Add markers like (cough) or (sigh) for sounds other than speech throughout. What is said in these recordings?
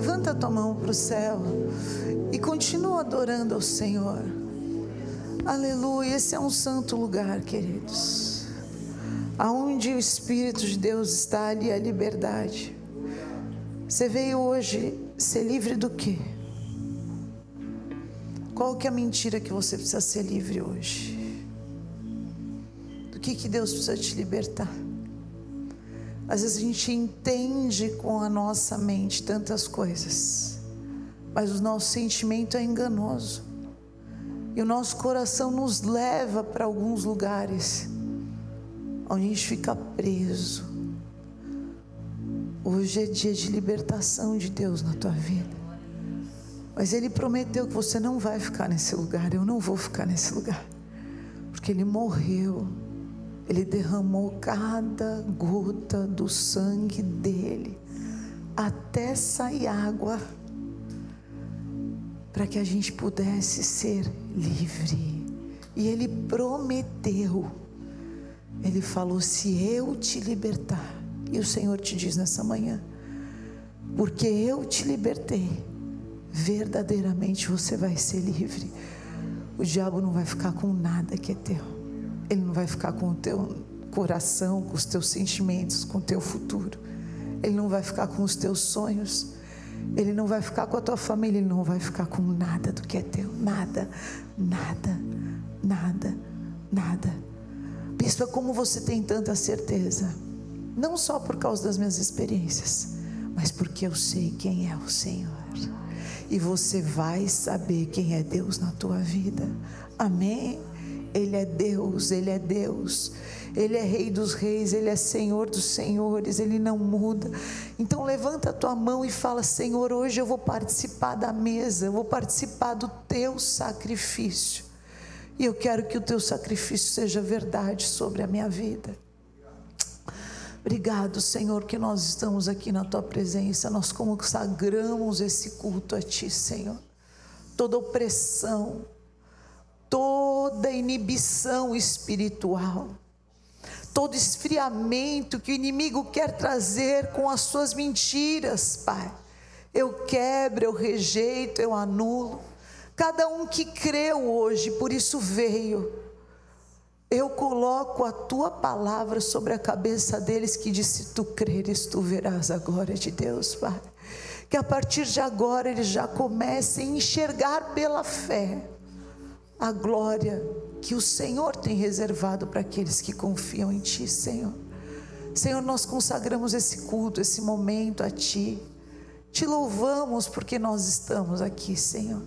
Levanta a tua mão para o céu e continua adorando ao Senhor. Aleluia, esse é um santo lugar, queridos. Aonde o Espírito de Deus está ali a liberdade. Você veio hoje ser livre do quê? Qual que é a mentira que você precisa ser livre hoje? Do que que Deus precisa te libertar? Às vezes a gente entende com a nossa mente tantas coisas, mas o nosso sentimento é enganoso. E o nosso coração nos leva para alguns lugares onde a gente fica preso. Hoje é dia de libertação de Deus na tua vida. Mas Ele prometeu que você não vai ficar nesse lugar. Eu não vou ficar nesse lugar. Porque Ele morreu. Ele derramou cada gota do sangue dele. Até sair água. Para que a gente pudesse ser livre. E Ele prometeu. Ele falou: se eu te libertar. E o Senhor te diz nessa manhã: porque eu te libertei, verdadeiramente você vai ser livre. O diabo não vai ficar com nada que é teu. Ele não vai ficar com o teu coração, com os teus sentimentos, com o teu futuro. Ele não vai ficar com os teus sonhos. Ele não vai ficar com a tua família, ele não vai ficar com nada do que é teu, nada, nada, nada, nada. Bispo, como você tem tanta certeza? não só por causa das minhas experiências, mas porque eu sei quem é o Senhor. E você vai saber quem é Deus na tua vida. Amém? Ele é Deus, Ele é Deus, Ele é Rei dos Reis, Ele é Senhor dos Senhores, Ele não muda. Então levanta a tua mão e fala: Senhor, hoje eu vou participar da mesa, eu vou participar do teu sacrifício. E eu quero que o teu sacrifício seja verdade sobre a minha vida. Obrigado, Senhor, que nós estamos aqui na tua presença. Nós consagramos esse culto a ti, Senhor. Toda opressão, toda inibição espiritual, todo esfriamento que o inimigo quer trazer com as suas mentiras, Pai. Eu quebro, eu rejeito, eu anulo. Cada um que creu hoje, por isso veio eu coloco a tua palavra sobre a cabeça deles que disse: Tu creres, tu verás a glória de Deus, Pai. Que a partir de agora eles já comecem a enxergar pela fé a glória que o Senhor tem reservado para aqueles que confiam em Ti, Senhor. Senhor, nós consagramos esse culto, esse momento a Ti. Te louvamos porque nós estamos aqui, Senhor.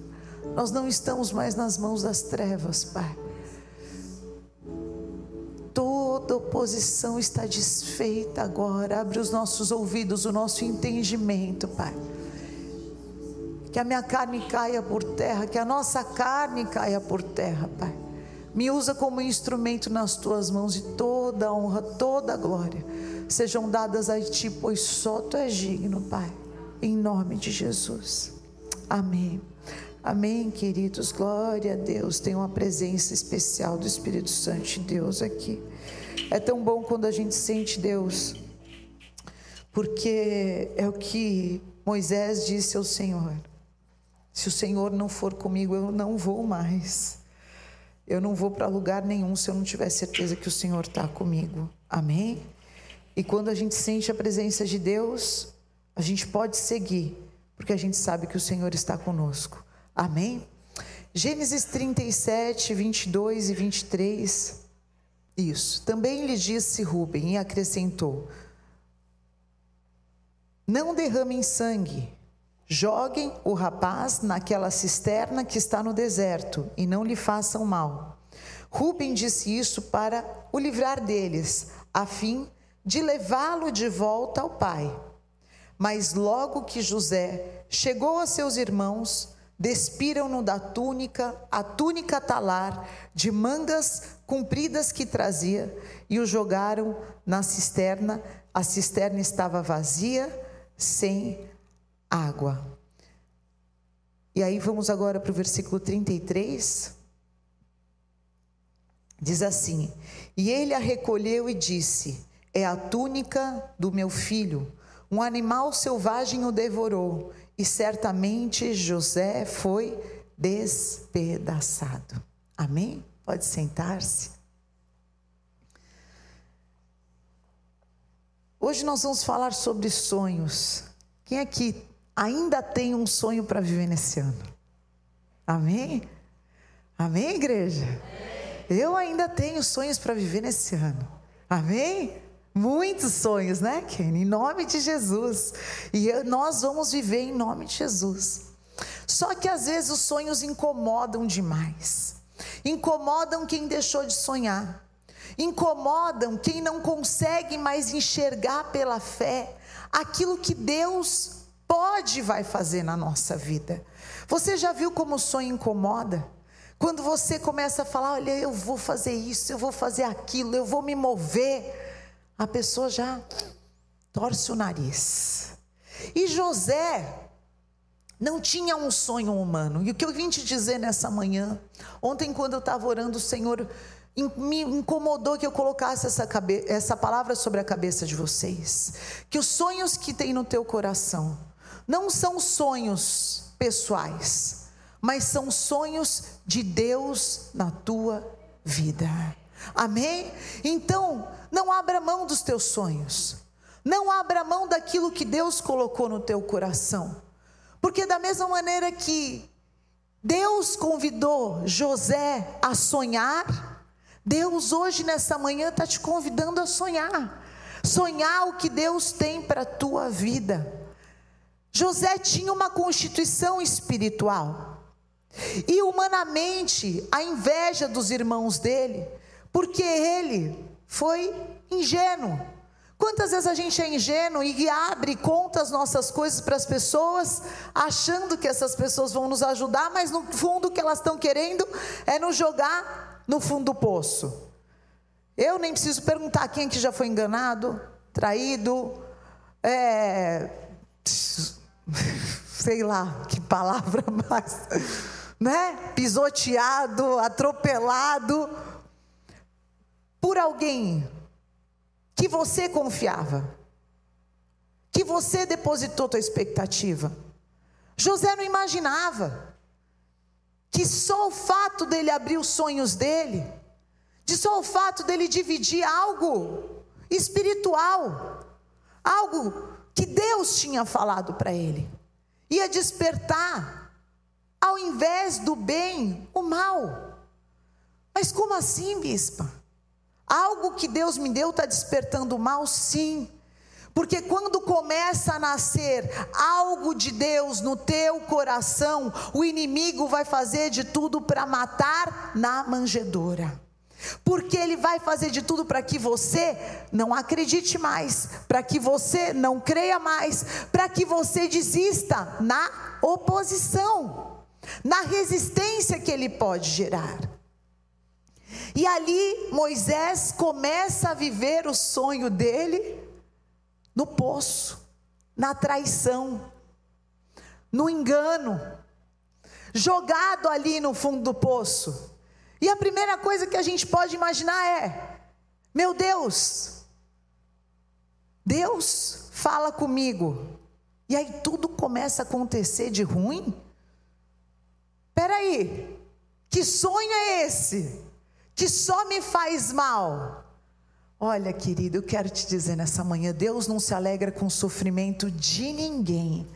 Nós não estamos mais nas mãos das trevas, Pai toda oposição está desfeita agora. Abre os nossos ouvidos, o nosso entendimento, Pai. Que a minha carne caia por terra, que a nossa carne caia por terra, Pai. Me usa como instrumento nas tuas mãos e toda a honra, toda a glória sejam dadas a ti, pois só tu és digno, Pai. Em nome de Jesus. Amém. Amém, queridos. Glória a Deus. Tem uma presença especial do Espírito Santo de Deus aqui. É tão bom quando a gente sente Deus, porque é o que Moisés disse ao Senhor: se o Senhor não for comigo, eu não vou mais. Eu não vou para lugar nenhum se eu não tiver certeza que o Senhor está comigo. Amém? E quando a gente sente a presença de Deus, a gente pode seguir, porque a gente sabe que o Senhor está conosco. Amém? Gênesis 37, 22 e 23. Isso. Também lhe disse Rubem e acrescentou: Não derramem sangue. Joguem o rapaz naquela cisterna que está no deserto e não lhe façam mal. Rubem disse isso para o livrar deles, a fim de levá-lo de volta ao pai. Mas logo que José chegou a seus irmãos, despiram-no da túnica, a túnica talar, de mangas compridas que trazia, e o jogaram na cisterna. A cisterna estava vazia, sem água. E aí vamos agora para o versículo 33. Diz assim: E ele a recolheu e disse: É a túnica do meu filho. Um animal selvagem o devorou e certamente José foi despedaçado. Amém? Pode sentar-se. Hoje nós vamos falar sobre sonhos. Quem aqui ainda tem um sonho para viver nesse ano? Amém? Amém, igreja? Eu ainda tenho sonhos para viver nesse ano. Amém? Muitos sonhos, né, Ken? Em nome de Jesus. E nós vamos viver em nome de Jesus. Só que às vezes os sonhos incomodam demais. Incomodam quem deixou de sonhar. Incomodam quem não consegue mais enxergar pela fé aquilo que Deus pode vai fazer na nossa vida. Você já viu como o sonho incomoda? Quando você começa a falar, olha, eu vou fazer isso, eu vou fazer aquilo, eu vou me mover a pessoa já torce o nariz. E José não tinha um sonho humano. E o que eu vim te dizer nessa manhã, ontem quando eu estava orando, o Senhor me incomodou que eu colocasse essa, essa palavra sobre a cabeça de vocês. Que os sonhos que tem no teu coração não são sonhos pessoais, mas são sonhos de Deus na tua vida. Amém? Então, não abra mão dos teus sonhos. Não abra mão daquilo que Deus colocou no teu coração. Porque, da mesma maneira que Deus convidou José a sonhar, Deus hoje, nessa manhã, está te convidando a sonhar. Sonhar o que Deus tem para a tua vida. José tinha uma constituição espiritual. E humanamente, a inveja dos irmãos dele porque ele foi ingênuo. Quantas vezes a gente é ingênuo e abre conta as nossas coisas para as pessoas, achando que essas pessoas vão nos ajudar, mas no fundo o que elas estão querendo é nos jogar no fundo do poço. Eu nem preciso perguntar quem que já foi enganado, traído, é, sei lá que palavra (laughs) mais, né? Pisoteado, atropelado por alguém que você confiava, que você depositou tua expectativa. José não imaginava que só o fato dele abrir os sonhos dele, de só o fato dele dividir algo espiritual, algo que Deus tinha falado para ele, ia despertar, ao invés do bem, o mal. Mas como assim, bispa? Algo que Deus me deu está despertando mal, sim. Porque quando começa a nascer algo de Deus no teu coração, o inimigo vai fazer de tudo para matar na manjedoura. Porque ele vai fazer de tudo para que você não acredite mais, para que você não creia mais, para que você desista na oposição, na resistência que ele pode gerar. E ali Moisés começa a viver o sonho dele no poço, na traição, no engano, jogado ali no fundo do poço. E a primeira coisa que a gente pode imaginar é: meu Deus, Deus fala comigo, e aí tudo começa a acontecer de ruim? Peraí, que sonho é esse? que só me faz mal. Olha, querido, eu quero te dizer nessa manhã: Deus não se alegra com o sofrimento de ninguém.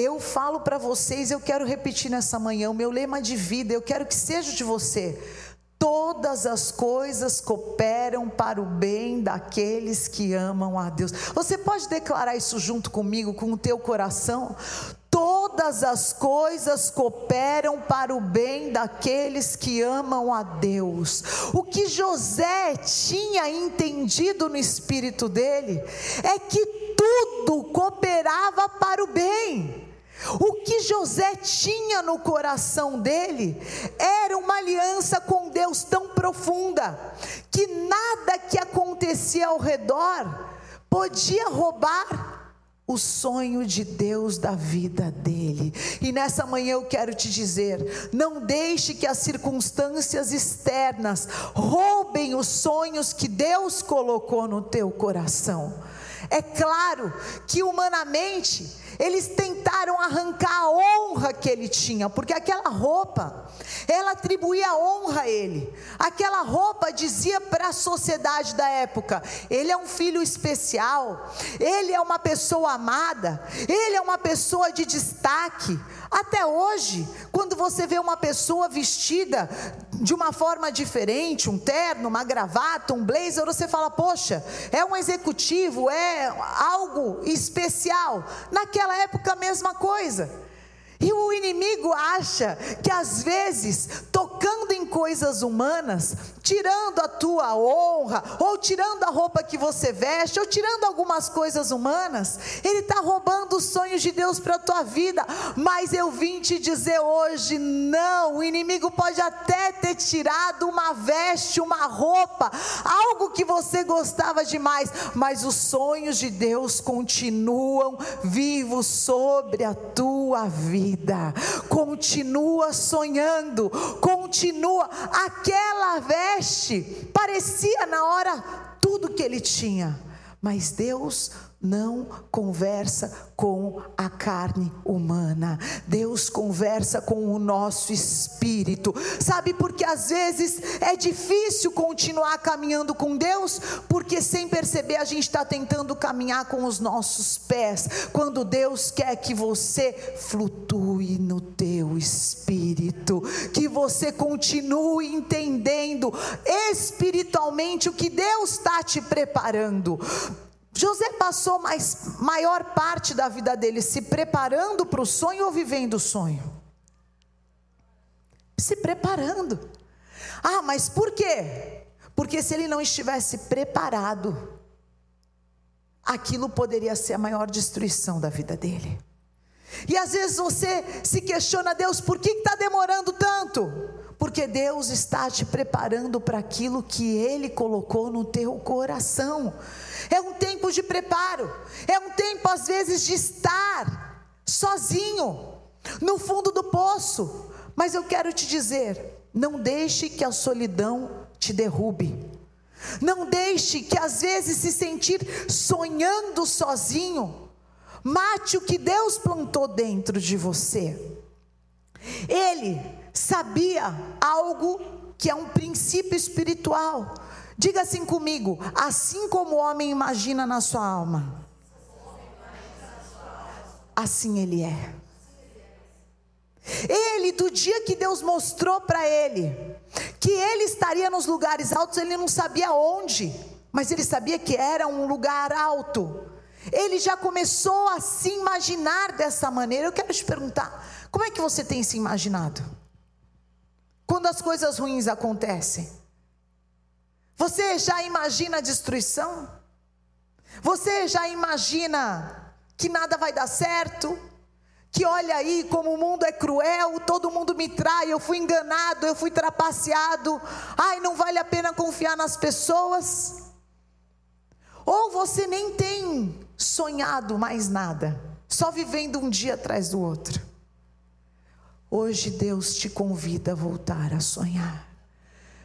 Eu falo para vocês, eu quero repetir nessa manhã o meu lema de vida, eu quero que seja de você. Todas as coisas cooperam para o bem daqueles que amam a Deus. Você pode declarar isso junto comigo, com o teu coração? todas as coisas cooperam para o bem daqueles que amam a Deus. O que José tinha entendido no espírito dele é que tudo cooperava para o bem. O que José tinha no coração dele era uma aliança com Deus tão profunda que nada que acontecia ao redor podia roubar o sonho de Deus da vida dele. E nessa manhã eu quero te dizer: não deixe que as circunstâncias externas roubem os sonhos que Deus colocou no teu coração. É claro que humanamente Eles tentaram arrancar a honra que ele tinha, porque aquela roupa, ela atribuía honra a ele. Aquela roupa dizia para a sociedade da época: ele é um filho especial, ele é uma pessoa amada, ele é uma pessoa de destaque. Até hoje, quando você vê uma pessoa vestida de uma forma diferente, um terno, uma gravata, um blazer, você fala: "Poxa, é um executivo, é algo especial". Naquela época a mesma coisa. E o inimigo acha que às vezes, tocando em coisas humanas, tirando a tua honra, ou tirando a roupa que você veste, ou tirando algumas coisas humanas, ele está roubando os sonhos de Deus para a tua vida. Mas eu vim te dizer hoje: não, o inimigo pode até ter tirado uma veste, uma roupa, algo que você gostava demais, mas os sonhos de Deus continuam vivos sobre a tua vida vida. Continua sonhando, continua. Aquela veste parecia na hora tudo que ele tinha, mas Deus não conversa com a carne humana, Deus conversa com o nosso espírito. Sabe porque às vezes é difícil continuar caminhando com Deus, porque sem perceber a gente está tentando caminhar com os nossos pés, quando Deus quer que você flutue no teu espírito, que você continue entendendo espiritualmente o que Deus está te preparando. José passou mais maior parte da vida dele se preparando para o sonho ou vivendo o sonho? Se preparando. Ah, mas por quê? Porque se ele não estivesse preparado, aquilo poderia ser a maior destruição da vida dele. E às vezes você se questiona, Deus, por que está demorando tanto? Porque Deus está te preparando para aquilo que Ele colocou no teu coração. É um tempo de preparo, é um tempo às vezes de estar sozinho, no fundo do poço. Mas eu quero te dizer: não deixe que a solidão te derrube. Não deixe que às vezes se sentir sonhando sozinho mate o que Deus plantou dentro de você. Ele sabia algo que é um princípio espiritual. Diga assim comigo: assim como o homem imagina na sua alma, assim ele é. Ele, do dia que Deus mostrou para ele que ele estaria nos lugares altos, ele não sabia onde, mas ele sabia que era um lugar alto. Ele já começou a se imaginar dessa maneira. Eu quero te perguntar: como é que você tem se imaginado? Quando as coisas ruins acontecem? Você já imagina a destruição? Você já imagina que nada vai dar certo? Que olha aí como o mundo é cruel, todo mundo me trai, eu fui enganado, eu fui trapaceado. Ai, não vale a pena confiar nas pessoas? Ou você nem tem sonhado mais nada, só vivendo um dia atrás do outro? Hoje Deus te convida a voltar a sonhar.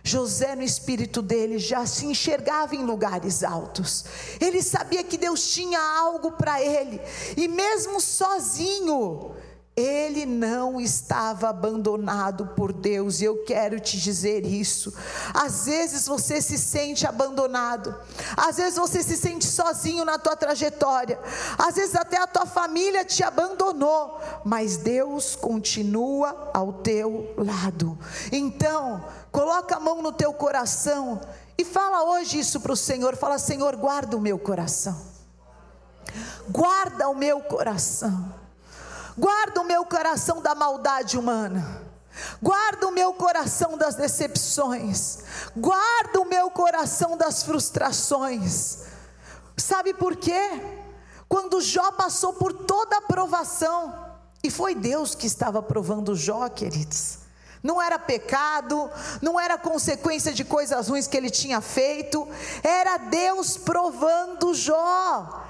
José, no espírito dele, já se enxergava em lugares altos. Ele sabia que Deus tinha algo para ele, e mesmo sozinho, ele não estava abandonado por Deus, e eu quero te dizer isso. Às vezes você se sente abandonado, às vezes você se sente sozinho na tua trajetória, às vezes até a tua família te abandonou, mas Deus continua ao teu lado. Então, coloca a mão no teu coração e fala hoje isso para o Senhor: fala, Senhor, guarda o meu coração, guarda o meu coração. Guarda o meu coração da maldade humana. Guarda o meu coração das decepções. Guarda o meu coração das frustrações. Sabe por quê? Quando Jó passou por toda a provação, e foi Deus que estava provando Jó, queridos. Não era pecado, não era consequência de coisas ruins que ele tinha feito, era Deus provando Jó.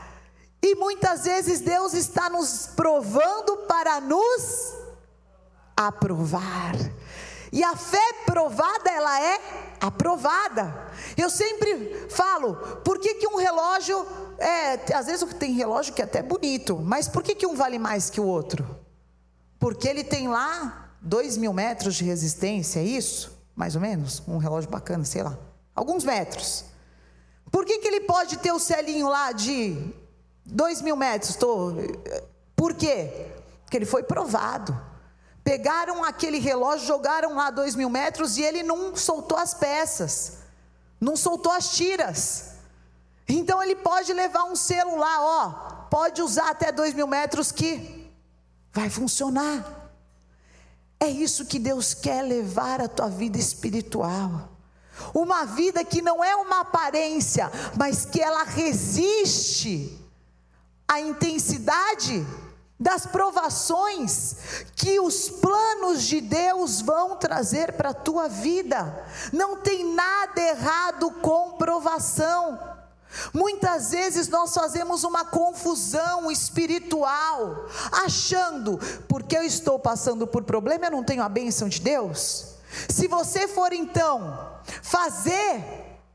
E muitas vezes Deus está nos provando para nos aprovar. E a fé provada, ela é aprovada. Eu sempre falo, por que, que um relógio, é, às vezes tem relógio que é até bonito, mas por que, que um vale mais que o outro? Porque ele tem lá dois mil metros de resistência, é isso? Mais ou menos? Um relógio bacana, sei lá. Alguns metros. Por que, que ele pode ter o celinho lá de dois mil metros? Tô... Por quê? Porque ele foi provado. Pegaram aquele relógio, jogaram lá dois mil metros e ele não soltou as peças, não soltou as tiras. Então ele pode levar um celular, ó, pode usar até dois mil metros que vai funcionar. É isso que Deus quer levar a tua vida espiritual. Uma vida que não é uma aparência, mas que ela resiste à intensidade das provações que os planos de Deus vão trazer para a tua vida. Não tem nada errado com provação. Muitas vezes nós fazemos uma confusão espiritual, achando, porque eu estou passando por problema, eu não tenho a bênção de Deus. Se você for então fazer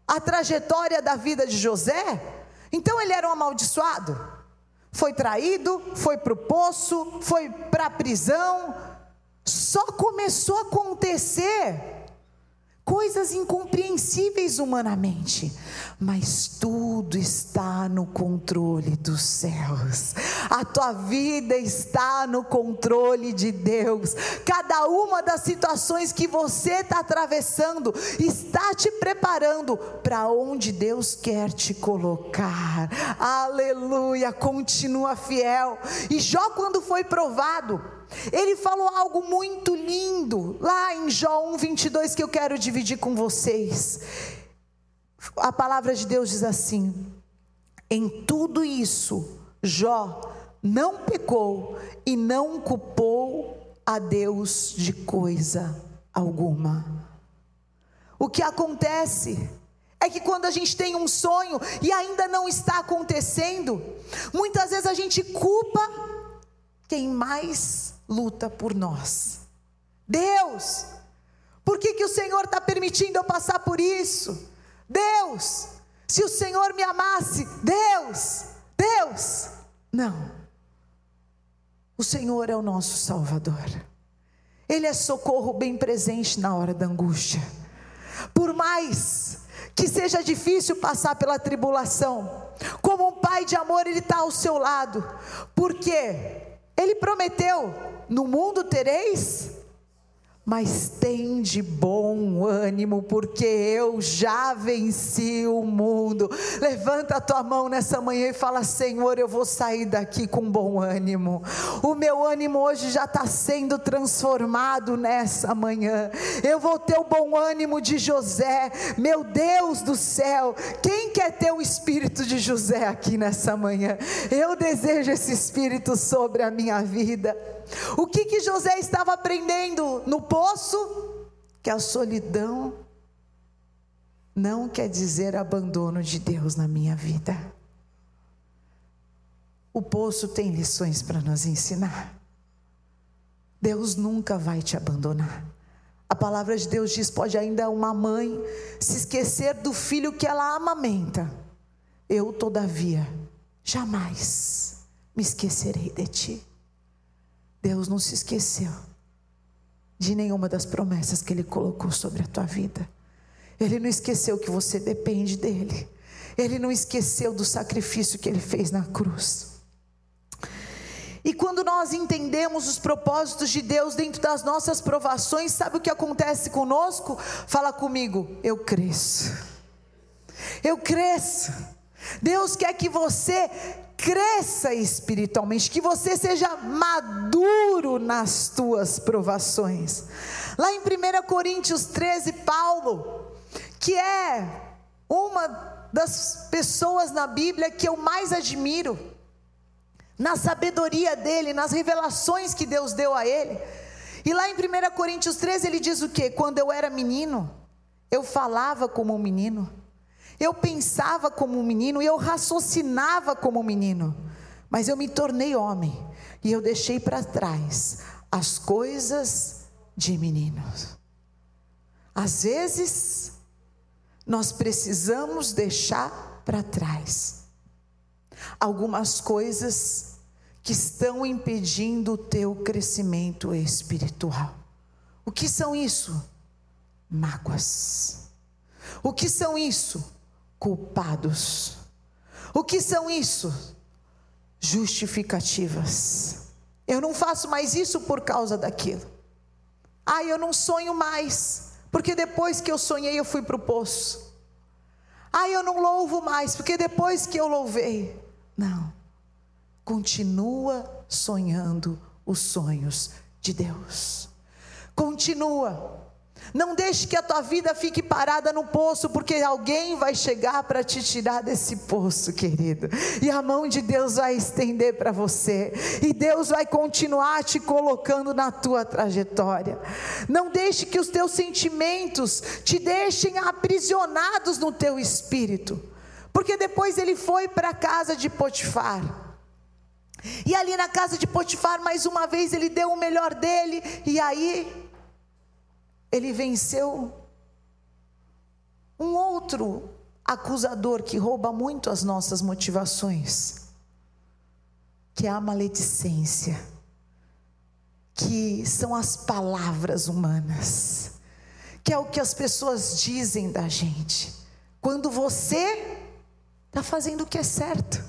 a trajetória da vida de José, então ele era um amaldiçoado. Foi traído, foi para o poço, foi para a prisão. Só começou a acontecer coisas incompreensíveis humanamente, mas tudo está no controle dos céus. A tua vida está no controle de Deus. Cada uma das situações que você está atravessando está te preparando para onde Deus quer te colocar. Aleluia! Continua fiel. E Jó, quando foi provado, ele falou algo muito lindo, lá em Jó 1, 22, que eu quero dividir com vocês. A palavra de Deus diz assim: em tudo isso, Jó não pecou e não culpou a Deus de coisa alguma. O que acontece é que quando a gente tem um sonho e ainda não está acontecendo, muitas vezes a gente culpa quem mais luta por nós. Deus, por que, que o Senhor está permitindo eu passar por isso? Deus, se o Senhor me amasse, Deus, Deus. Não. O Senhor é o nosso Salvador. Ele é socorro bem presente na hora da angústia. Por mais que seja difícil passar pela tribulação, como um pai de amor, Ele está ao seu lado, porque Ele prometeu no mundo tereis, mas tem de bom ânimo, porque eu já venci o mundo. Levanta a tua mão nessa manhã e fala: Senhor, eu vou sair daqui com bom ânimo. O meu ânimo hoje já está sendo transformado nessa manhã. Eu vou ter o bom ânimo de José, meu Deus do céu. Quem quer ter o espírito de José aqui nessa manhã? Eu desejo esse espírito sobre a minha vida. O que, que José estava aprendendo no poço? Que a solidão não quer dizer abandono de Deus na minha vida. O poço tem lições para nos ensinar. Deus nunca vai te abandonar. A palavra de Deus diz: pode ainda uma mãe se esquecer do filho que ela amamenta. Eu, todavia, jamais me esquecerei de ti. Deus não se esqueceu de nenhuma das promessas que Ele colocou sobre a tua vida. Ele não esqueceu que você depende dEle. Ele não esqueceu do sacrifício que Ele fez na cruz. E quando nós entendemos os propósitos de Deus dentro das nossas provações, sabe o que acontece conosco? Fala comigo, eu cresço. Eu cresço. Deus quer que você cresça espiritualmente, que você seja maduro nas tuas provações. Lá em 1 Coríntios 13, Paulo, que é uma das pessoas na Bíblia que eu mais admiro, na sabedoria dele, nas revelações que Deus deu a ele. E lá em 1 Coríntios 13 ele diz o que? Quando eu era menino, eu falava como um menino eu pensava como um menino e eu raciocinava como um menino, mas eu me tornei homem e eu deixei para trás as coisas de meninos. Às vezes nós precisamos deixar para trás algumas coisas que estão impedindo o teu crescimento espiritual. O que são isso? Mágoas. O que são isso? Culpados. O que são isso? Justificativas. Eu não faço mais isso por causa daquilo. Ah, eu não sonho mais, porque depois que eu sonhei eu fui para o poço. Ah, eu não louvo mais, porque depois que eu louvei. Não. Continua sonhando os sonhos de Deus. Continua. Não deixe que a tua vida fique parada no poço, porque alguém vai chegar para te tirar desse poço, querido. E a mão de Deus vai estender para você, e Deus vai continuar te colocando na tua trajetória. Não deixe que os teus sentimentos te deixem aprisionados no teu espírito, porque depois ele foi para a casa de Potifar. E ali na casa de Potifar, mais uma vez, ele deu o melhor dele, e aí ele venceu um outro acusador que rouba muito as nossas motivações, que é a maledicência, que são as palavras humanas, que é o que as pessoas dizem da gente, quando você está fazendo o que é certo.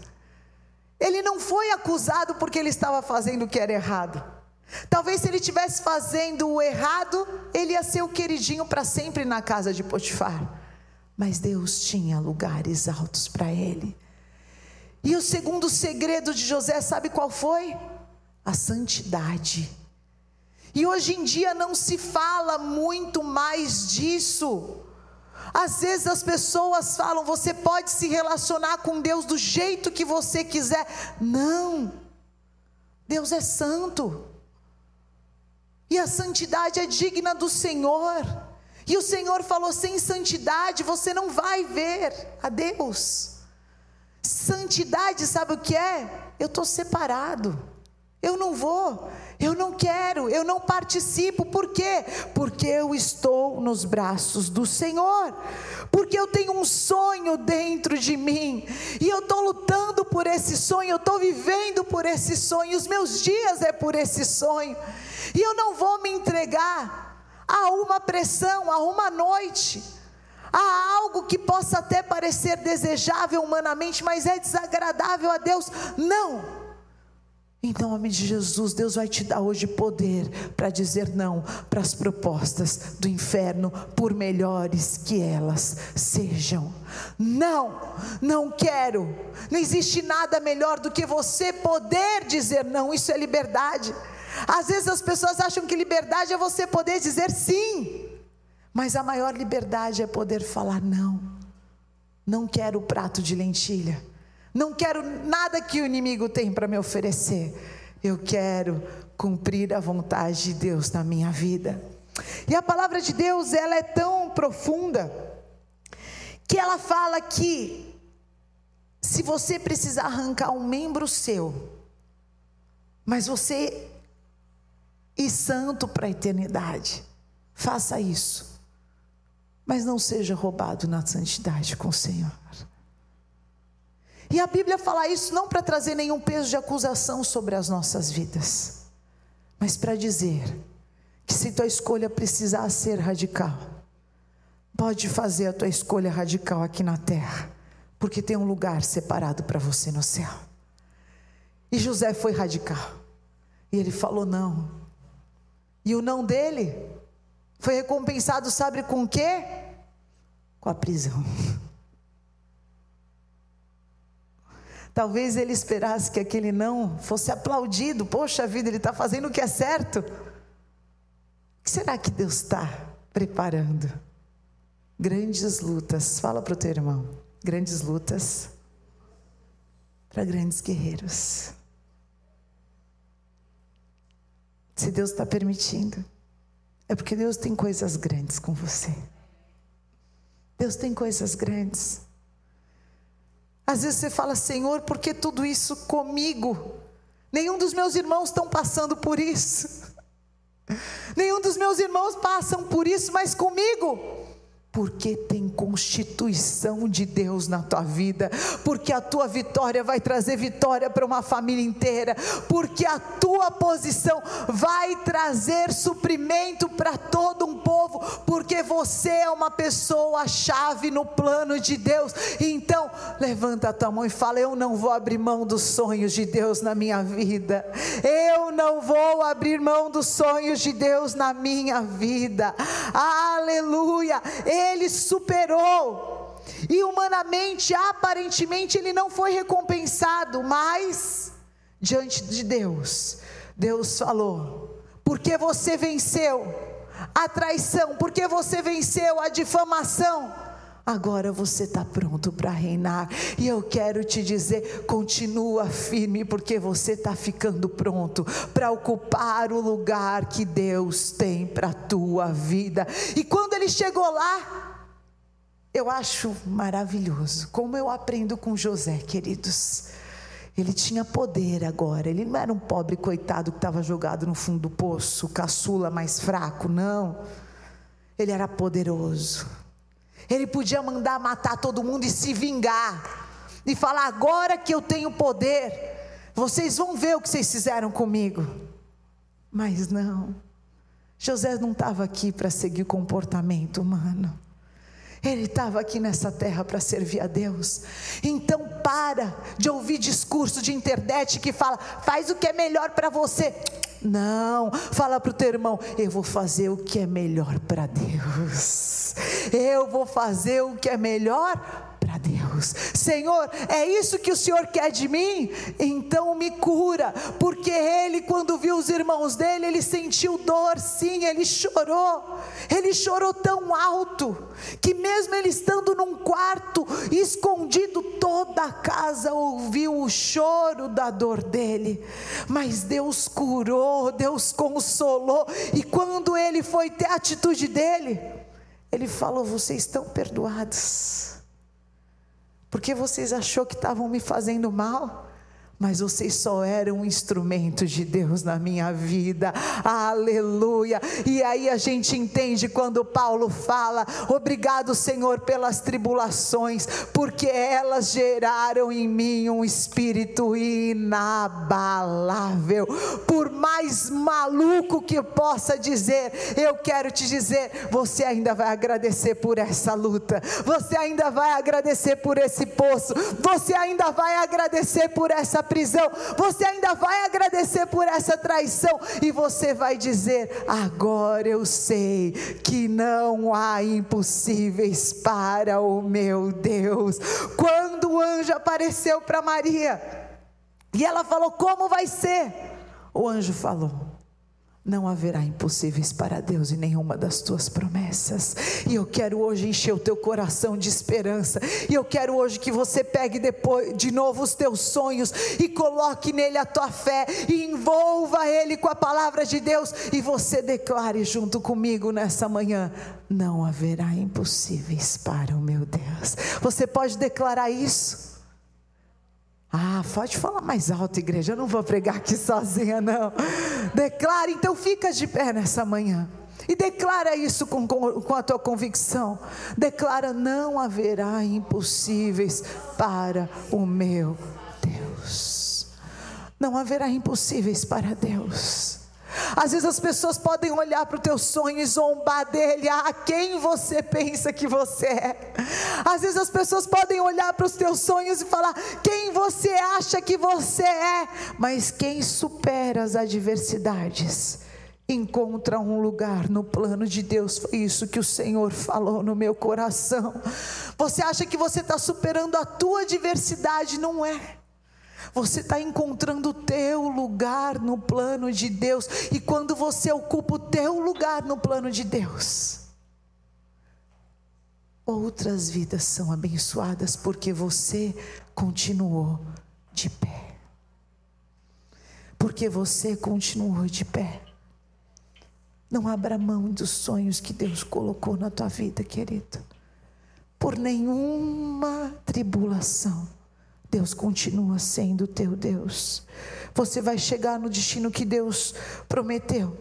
Ele não foi acusado porque ele estava fazendo o que era errado. Talvez se ele estivesse fazendo o errado, ele ia ser o queridinho para sempre na casa de Potifar. Mas Deus tinha lugares altos para ele. E o segundo segredo de José, sabe qual foi? A santidade. E hoje em dia não se fala muito mais disso. Às vezes as pessoas falam, você pode se relacionar com Deus do jeito que você quiser. Não. Deus é santo. E a santidade é digna do Senhor. E o Senhor falou: sem santidade você não vai ver a Deus. Santidade, sabe o que é? Eu estou separado. Eu não vou, eu não quero, eu não participo, por quê? Porque eu estou nos braços do Senhor, porque eu tenho um sonho dentro de mim, e eu estou lutando por esse sonho, eu estou vivendo por esse sonho, os meus dias é por esse sonho, e eu não vou me entregar a uma pressão, a uma noite, a algo que possa até parecer desejável humanamente, mas é desagradável a Deus. Não. Em nome de Jesus, Deus vai te dar hoje poder para dizer não para as propostas do inferno, por melhores que elas sejam. Não, não quero. Não existe nada melhor do que você poder dizer não, isso é liberdade. Às vezes as pessoas acham que liberdade é você poder dizer sim, mas a maior liberdade é poder falar não. Não quero o prato de lentilha, não quero nada que o inimigo tem para me oferecer. Eu quero cumprir a vontade de Deus na minha vida. E a palavra de Deus, ela é tão profunda que ela fala que se você precisar arrancar um membro seu, mas você e santo para a eternidade. Faça isso. Mas não seja roubado na santidade com o Senhor. E a Bíblia fala isso não para trazer nenhum peso de acusação sobre as nossas vidas, mas para dizer que se tua escolha precisar ser radical, pode fazer a tua escolha radical aqui na terra, porque tem um lugar separado para você no céu. E José foi radical. E ele falou: não, e o não dele foi recompensado, sabe com o quê? Com a prisão. Talvez ele esperasse que aquele não fosse aplaudido. Poxa vida, ele está fazendo o que é certo. O que será que Deus está preparando? Grandes lutas. Fala para o teu irmão. Grandes lutas para grandes guerreiros. Se Deus está permitindo, é porque Deus tem coisas grandes com você. Deus tem coisas grandes. Às vezes você fala, Senhor, por que tudo isso comigo? Nenhum dos meus irmãos estão passando por isso. (laughs) Nenhum dos meus irmãos passam por isso, mas comigo. Porque tem constituição de Deus na tua vida, porque a tua vitória vai trazer vitória para uma família inteira, porque a tua posição vai trazer suprimento para todo um povo, porque você é uma pessoa chave no plano de Deus. Então, levanta a tua mão e fala: Eu não vou abrir mão dos sonhos de Deus na minha vida. Eu não vou abrir mão dos sonhos de Deus na minha vida. Aleluia! Ele superou. E humanamente, aparentemente, ele não foi recompensado, mas diante de Deus, Deus falou: porque você venceu a traição, porque você venceu a difamação, agora você está pronto para reinar. E eu quero te dizer: continua firme, porque você está ficando pronto para ocupar o lugar que Deus tem para a tua vida. E quando ele chegou lá, eu acho maravilhoso como eu aprendo com José, queridos. Ele tinha poder agora, ele não era um pobre coitado que estava jogado no fundo do poço, caçula mais fraco, não. Ele era poderoso. Ele podia mandar matar todo mundo e se vingar. E falar: agora que eu tenho poder, vocês vão ver o que vocês fizeram comigo. Mas não. José não estava aqui para seguir comportamento humano. Ele estava aqui nessa terra para servir a Deus. Então para de ouvir discurso de internet que fala, faz o que é melhor para você. Não, fala para o teu irmão, eu vou fazer o que é melhor para Deus. Eu vou fazer o que é melhor para Deus. Senhor, é isso que o Senhor quer de mim? Então me cura, porque ele, quando viu os irmãos dele, ele sentiu dor, sim, ele chorou. Ele chorou tão alto que, mesmo ele estando num quarto, escondido, toda a casa ouviu o choro da dor dele. Mas Deus curou, Deus consolou, e quando ele foi ter a atitude dele, ele falou: Vocês estão perdoados porque vocês achou que estavam me fazendo mal? Mas vocês só eram um instrumento de Deus na minha vida, aleluia. E aí a gente entende quando Paulo fala: Obrigado, Senhor, pelas tribulações, porque elas geraram em mim um espírito inabalável. Por mais maluco que eu possa dizer, eu quero te dizer: você ainda vai agradecer por essa luta, você ainda vai agradecer por esse poço, você ainda vai agradecer por essa prisão, você ainda vai agradecer por essa traição e você vai dizer: agora eu sei que não há impossíveis para o meu Deus. Quando o anjo apareceu para Maria e ela falou: Como vai ser? O anjo falou: não haverá impossíveis para Deus em nenhuma das tuas promessas. E eu quero hoje encher o teu coração de esperança. E eu quero hoje que você pegue depois de novo os teus sonhos e coloque nele a tua fé e envolva ele com a palavra de Deus e você declare junto comigo nessa manhã: não haverá impossíveis para o meu Deus. Você pode declarar isso? Ah, pode falar mais alto, igreja. Eu não vou pregar aqui sozinha, não. Declara, então fica de pé nessa manhã. E declara isso com, com, com, a tua convicção. Declara: não haverá impossíveis para o meu Deus. Não haverá impossíveis para Deus. Às vezes as pessoas podem olhar para o teu sonho e zombar dele, ah, quem você pensa que você é. Às vezes as pessoas podem olhar para os teus sonhos e falar, quem você acha que você é. Mas quem supera as adversidades, encontra um lugar no plano de Deus. Foi isso que o Senhor falou no meu coração. Você acha que você está superando a tua adversidade, não é. Você está encontrando o teu lugar no plano de Deus. E quando você ocupa o teu lugar no plano de Deus, outras vidas são abençoadas porque você continuou de pé. Porque você continuou de pé. Não abra mão dos sonhos que Deus colocou na tua vida, querido. Por nenhuma tribulação Deus continua sendo teu Deus. Você vai chegar no destino que Deus prometeu.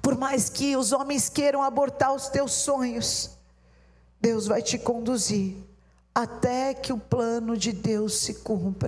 Por mais que os homens queiram abortar os teus sonhos, Deus vai te conduzir até que o plano de Deus se cumpra.